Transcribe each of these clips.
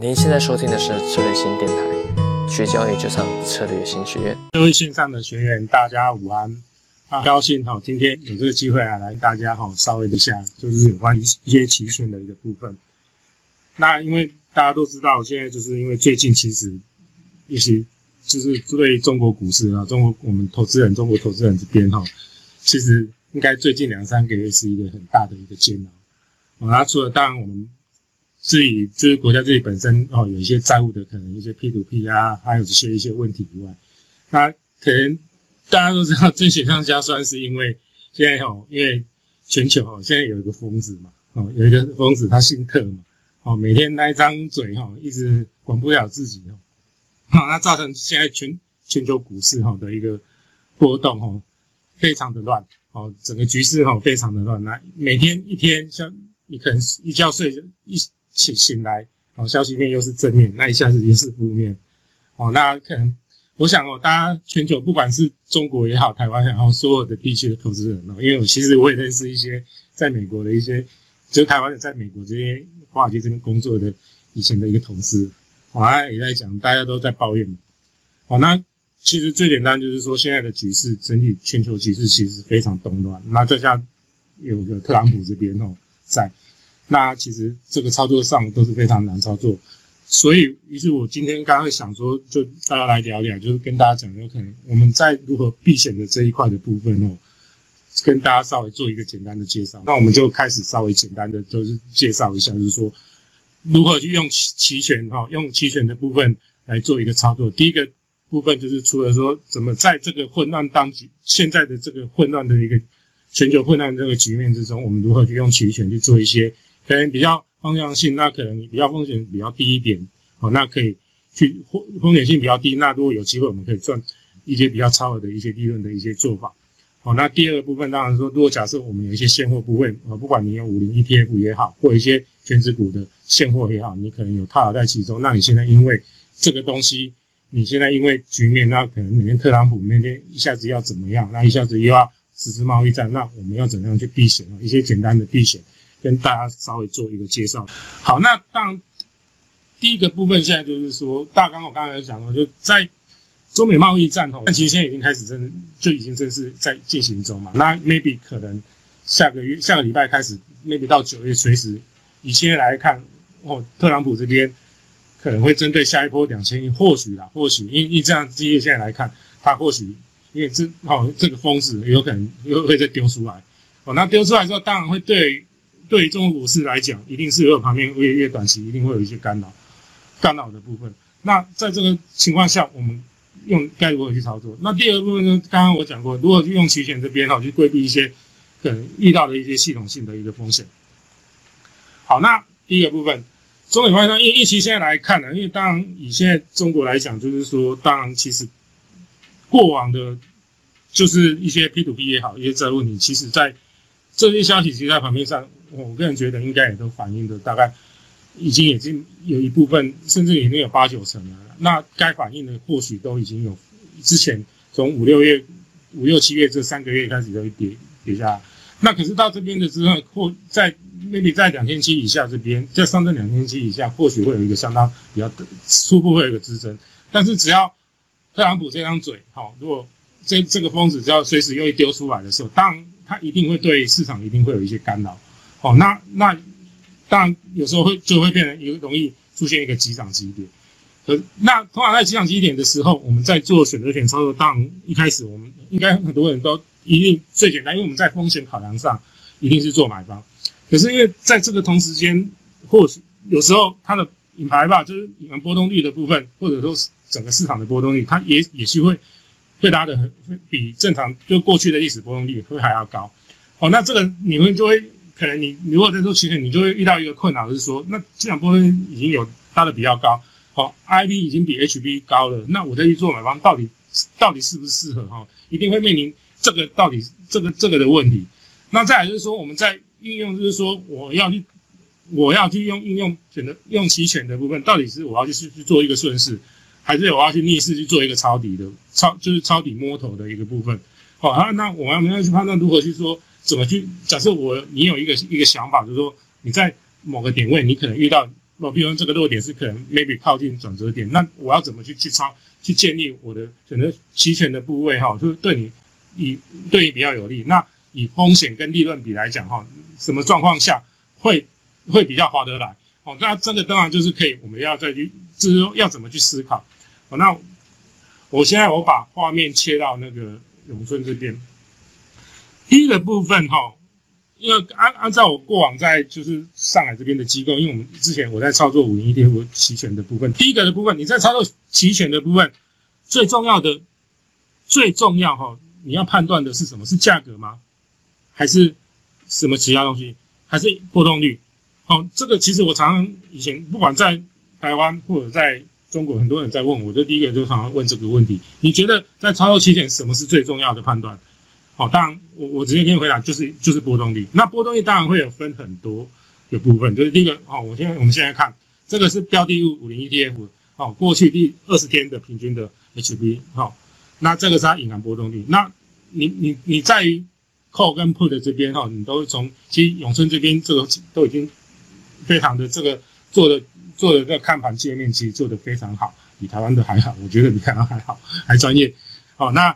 您现在收听的是策略新电台，学交易就上策略新学院。各位线上的学员，大家午安！啊，高兴哈，今天有这个机会啊，来大家哈稍微一下，就是有关于一些期权的一个部分。那因为大家都知道，现在就是因为最近其实一些就是对中国股市啊，中国我们投资人、中国投资人这边哈，其实应该最近两三个月是一个很大的一个煎熬。啊，除了当然我们。自己就是国家自己本身哦，有一些债务的可能一些 P to P 啊，还有这些一些问题以外，那可能大家都知道，这雪上加霜，是因为现在哦，因为全球哦，现在有一个疯子嘛，哦，有一个疯子，他姓特嘛，哦，每天那一张嘴哈，一直管不了自己哦，好，那造成现在全全球股市哈的一个波动哦，非常的乱哦，整个局势哈非常的乱，那每天一天像你可能一觉睡一。醒醒来，哦，消息面又是正面，那一下子又是负面，哦，那可能我想哦，大家全球不管是中国也好，台湾也好，所有的地区的投资人哦，因为我其实我也认识一些在美国的一些，就台湾的在美国这些华尔街这边工作的以前的一个同事，哦，他也在讲，大家都在抱怨，哦，那其实最简单就是说，现在的局势整体全球局势其实非常动乱，那这下有个特朗普这边哦在。那其实这个操作上都是非常难操作，所以于是我今天刚刚想说，就大家来聊聊，就是跟大家讲，有可能我们在如何避险的这一块的部分哦，跟大家稍微做一个简单的介绍。那我们就开始稍微简单的就是介绍一下，就是说如何去用期期权哈，用期权的部分来做一个操作。第一个部分就是除了说怎么在这个混乱当局现在的这个混乱的一个全球混乱这个局面之中，我们如何去用期权去做一些。可能比较方向性，那可能比较风险比较低一点，哦，那可以去风风险性比较低，那如果有机会，我们可以赚一些比较超额的一些利润的一些做法，好，那第二部分当然说，如果假设我们有一些现货部位，啊，不管你用五零 ETF 也好，或一些全职股的现货也好，你可能有套牢在其中，那你现在因为这个东西，你现在因为局面，那可能明天特朗普那天一下子要怎么样，那一下子又要实施贸易战，那我们要怎样去避险啊？一些简单的避险。跟大家稍微做一个介绍。好，那当第一个部分现在就是说大纲，我刚才讲了，就在中美贸易战吼，但其实现在已经开始正就已经正式在进行中嘛。那 maybe 可能下个月下个礼拜开始，maybe 到九月随时，以现在来看，哦，特朗普这边可能会针对下一波两千亿，或许啦，或许因因这样基业现在来看，他或许因为这哦这个疯子有可能又会再丢出来，哦，那丢出来之后，当然会对。对于中国股市来讲，一定是有旁边越越短期一定会有一些干扰，干扰的部分。那在这个情况下，我们用该如何去操作？那第二个部分呢？刚刚我讲过，如何去用期权这边哈，去规避一些可能遇到的一些系统性的一个风险。好，那第一个部分，中美关系，因因其现在来看呢，因为当然以现在中国来讲，就是说，当然其实过往的，就是一些 P to P 也好，一些债务，问题其实在这些消息其实在盘面上。我个人觉得应该也都反映的大概已经已经有一部分，甚至已经有八九成了。那该反映的或许都已经有之前从五六月、五六七月这三个月开始都跌跌下来。那可是到这边的之后，或在 maybe 在两千七以下这边，在上证两千七以下，或许会有一个相当比较初步会有一个支撑。但是只要特朗普这张嘴，好，如果这这个疯子只要随时又一丢出来的时候，当然他一定会对市场一定会有一些干扰。哦，那那当然有时候会就会变成有容易出现一个急涨急跌，可那通常在急涨急跌的时候，我们在做选择权操作，当然一开始我们应该很多人都一定最简单，因为我们在风险考量上一定是做买方。可是因为在这个同时间，或许有时候它的品牌吧，就是你们波动率的部分，或者说整个市场的波动率，它也也是会会拉的很比正常就过去的历史波动率会还要高。哦，那这个你们就会。可能你如果在做期权，你就会遇到一个困扰，就是说，那这两部分已经有搭的比较高，好，IB 已经比 HB 高了，那我再去做买方，到底到底适不适合？哈，一定会面临这个到底这个这个的问题。那再来就是说，我们在运用，就是说，我要去我要去用应用选择用期权的部分，到底是我要去去做一个顺势，还是我要去逆势去做一个抄底的抄，就是抄底摸头的一个部分？好，那那我们要要去判断如何去说。怎么去？假设我你有一个一个想法，就是说你在某个点位，你可能遇到我比如说这个弱点是可能 maybe 靠近转折点，那我要怎么去去操去建立我的选择期权的部位哈，就是对你以对你比较有利。那以风险跟利润比来讲哈，什么状况下会会比较划得来？哦，那这个当然就是可以，我们要再去，就是说要怎么去思考。哦，那我现在我把画面切到那个永春这边，第一个部分哈。因为按按照我过往在就是上海这边的机构，因为我们之前我在操作五零一 ETF 期权的部分，第一个的部分你在操作期权的部分，最重要的最重要哈，你要判断的是什么？是价格吗？还是什么其他东西？还是波动率？好，这个其实我常常以前不管在台湾或者在中国，很多人在问我，就第一个就常常问这个问题：你觉得在操作期权什么是最重要的判断？好，当然，我我直接跟你回答，就是就是波动率。那波动率当然会有分很多的部分，就是第一个，哦，我现在我们现在看这个是标的物五零 ETF，哦，过去第二十天的平均的 HB，好，那这个是它隐含波动率。那你你你在于 call 跟 put 这边哈，你都从其实永春这边这个都已经非常的这个做的做的这个看盘界面其实做的非常好，比台湾的还好，我觉得比台湾还好，还专业。好，那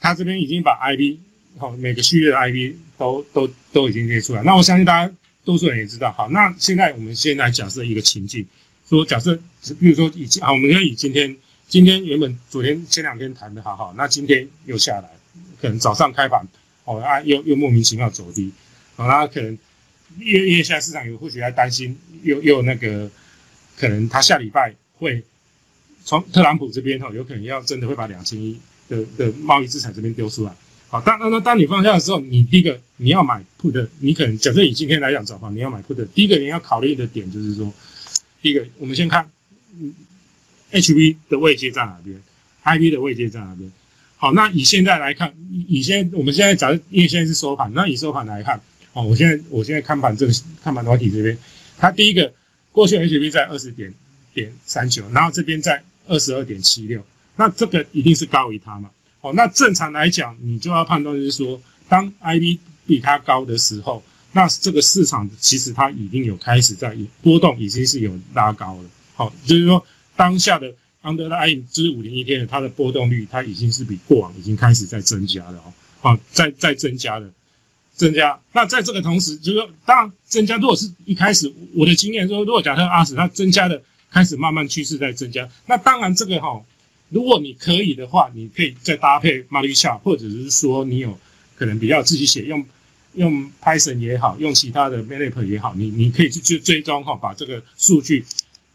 他这边已经把 IB 好，每个序列的 IP 都都都已经列出来。那我相信大家多数人也知道。好，那现在我们现在假设一个情境，说假设，比如说以好，我们可以今天，今天原本昨天前两天谈的好好，那今天又下来，可能早上开盘，哦啊又又莫名其妙走低，好，那可能因为因为现在市场有或许在担心，又又那个可能他下礼拜会从特朗普这边哈，有可能要真的会把两千亿的的贸易资产这边丢出来。好，当那那当你放下的时候，你第一个你要买 put，你可能假设以今天来讲，早盘你要买 put，第一个你要考虑的点就是说，第一个我们先看，嗯，HV 的位阶在哪边，IV 的位阶在哪边。好，那以现在来看，以现在我们现在假设因为现在是收盘，那以收盘来看，哦，我现在我现在看盘这个看盘团体这边，它第一个过去 HV 在二十点点三九，然后这边在二十二点七六，那这个一定是高于它嘛？哦，那正常来讲，你就要判断就是说，当 IB 比它高的时候，那这个市场其实它已经有开始在波动，已经是有拉高了。好，就是说当下的 Underlying 就是五零一天的它的波动率，它已经是比过往已经开始在增加了哦。好，在在增加的增加。那在这个同时，就是说当然增加，如果是一开始我的经验说，如果假设阿史它增加的开始慢慢趋势在增加，那当然这个哈。如果你可以的话，你可以再搭配 Maria 或者是说你有可能比较自己写用用 Python 也好，用其他的 m a n i p 也好，你你可以去去追踪哈，把这个数据，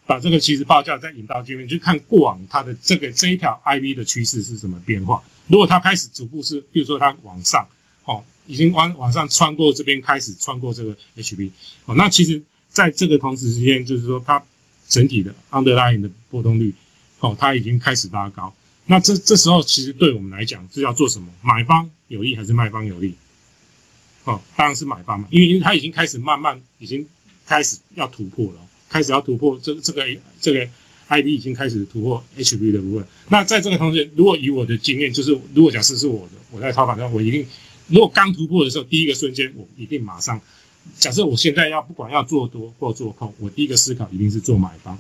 把这个其实报价再引到这边，去看过往它的这个这一条 IV 的趋势是什么变化。如果它开始逐步是，比如说它往上，哦，已经往往上穿过这边，开始穿过这个 HB，哦，那其实在这个同时之间，就是说它整体的 underlying 的波动率。哦，它已经开始拉高，那这这时候其实对我们来讲是要做什么？买方有利还是卖方有利？哦，当然是买方嘛，因为因为它已经开始慢慢已经开始要突破了，开始要突破这这个这个 I D 已经开始突破 h v 的部分。那在这个同时，如果以我的经验，就是如果假设是我的，我在操盘上，我一定如果刚突破的时候，第一个瞬间我一定马上假设我现在要不管要做多或做空，我第一个思考一定是做买方。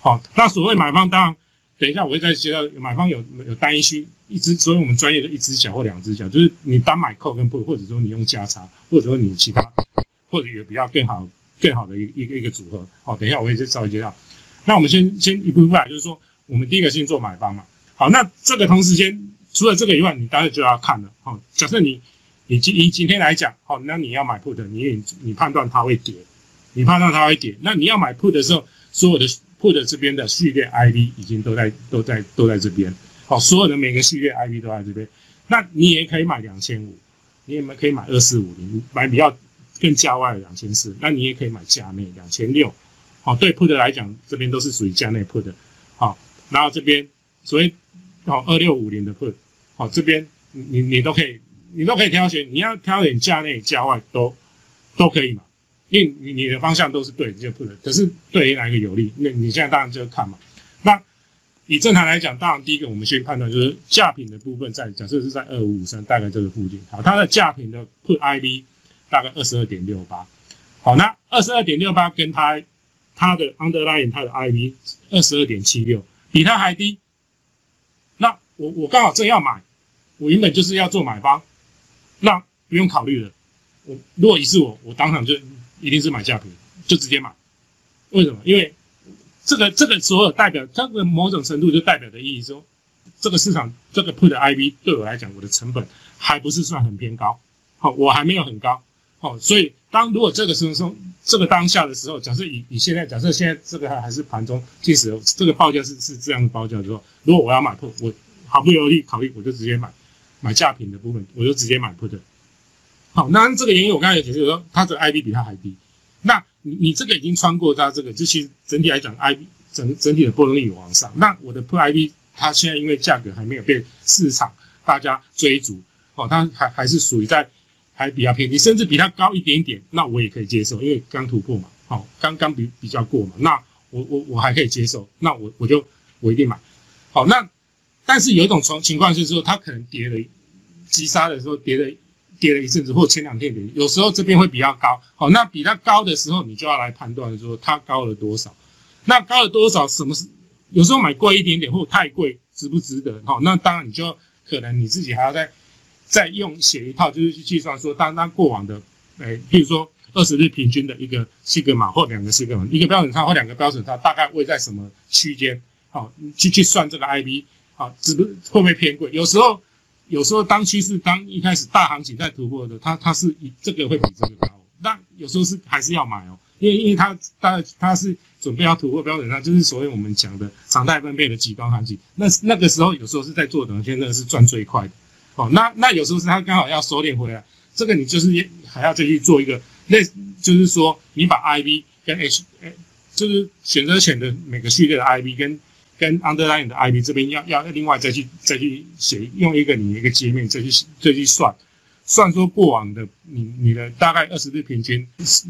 好，那所谓买方当然。等一下，我会再介绍买方有有单一需一只，所以我们专业的一只脚或两只脚，就是你单买扣跟布或者说你用价差，或者说你其他，或者有比较更好更好的一一个一个组合。好，等一下我会再稍微介绍。那我们先先一步一步来，就是说我们第一个先做买方嘛。好，那这个同时间除了这个以外，你当然就要看了。好，假设你你今以今天来讲，好，那你要买 put，你你判断它会跌，你判断它会跌，那你要买 put 的时候，所有的。或者这边的序列 ID 已经都在都在都在这边，好，所有的每个序列 ID 都在这边，那你也可以买两千五，你也可以买二四五零，买比较更价外的两千四，那你也可以买价内两千六，好，对 put 来讲，这边都是属于价内 put，好，然后这边所以好二六五零的 put，好，这边你你都可以你都可以挑选，你要挑点价内价外都都可以嘛。因为你你的方向都是对，你就不能。可是对于哪一个有利？那你现在当然就要看嘛。那以正常来讲，当然第一个我们先判断就是价品的部分在假设是在二五五三大概这个附近。好，它的价品的 put I V 大概二十二点六八。好，那二十二点六八跟它它的 underlying 它的 ID 二十二点七六，比它还低。那我我刚好正要买，我原本就是要做买方，那不用考虑了。我如果你是我，我当场就一定是买价平，就直接买。为什么？因为这个这个所有代表这个某种程度就代表的意义说，这个市场这个 put IB 对我来讲，我的成本还不是算很偏高。好，我还没有很高。好，所以当如果这个时候这个当下的时候，假设以以现在假设现在这个还是盘中即使这个报价是是这样的报价之后，如果我要买 put，我毫不犹豫考虑，我就直接买买价品的部分，我就直接买 put。好，那这个原因我刚才也解释说，它的 IB 比它还低。那你你这个已经穿过它这个，就其实整体来讲，IB 整整体的波动率有往上。那我的 put IB 它现在因为价格还没有被市场大家追逐，哦，它还还是属于在。还比较便宜，甚至比它高一点点，那我也可以接受，因为刚突破嘛，好，刚刚比比较过嘛，那我我我还可以接受，那我我就我一定买，好，那但是有一种情情况就是说，它可能跌了急杀的时候跌了跌了一阵子，或前两天跌，有时候这边会比较高，好，那比它高的时候，你就要来判断说它高了多少，那高了多少，什么是有时候买贵一点点或太贵，值不值得？好，那当然你就可能你自己还要再。再用写一套，就是去计算说，当当过往的，诶，比如说二十日平均的一个西格玛或两个西格玛，一个标准差或两个标准差，大概位在什么区间？好，去去算这个 IB，好，值不会不会偏贵？有时候，有时候当趋势当一开始大行情在突破的，它它是以这个会比这个高，但有时候是还是要买哦，因为因为它它它是准备要突破标准上，就是所谓我们讲的常态分配的极端行情，那那个时候有时候是在做短线，那个是赚最快的。哦，那那有时候是他刚好要收敛回来，这个你就是还要再去做一个那，就是说你把 IB 跟 H，就是选择权的每个序列的 IB 跟跟 underline 的 IB 这边要要另外再去再去写，用一个你一个界面再去再去算，算说过往的你你的大概二十日平均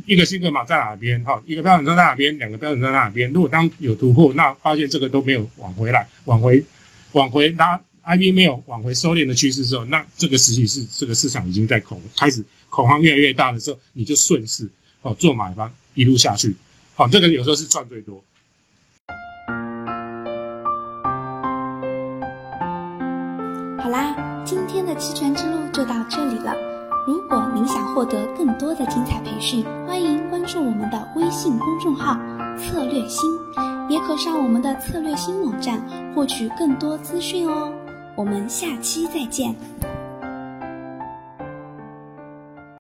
一个新格码在哪边哈，一个标准在哪边，两个标准在哪边，如果当有突破，那发现这个都没有往回来，往回往回拉。I B 没有往回收敛的趋势之后，那这个实际是这个市场已经在恐开始恐慌越来越大的时候，你就顺势哦做买方一路下去，好，这个有时候是赚最多。今天的期权之路就到这里了。如果您想获得更多的精彩培训，欢迎关注我们的微信公众号“策略星”，也可上我们的策略星网站获取更多资讯哦。我们下期再见。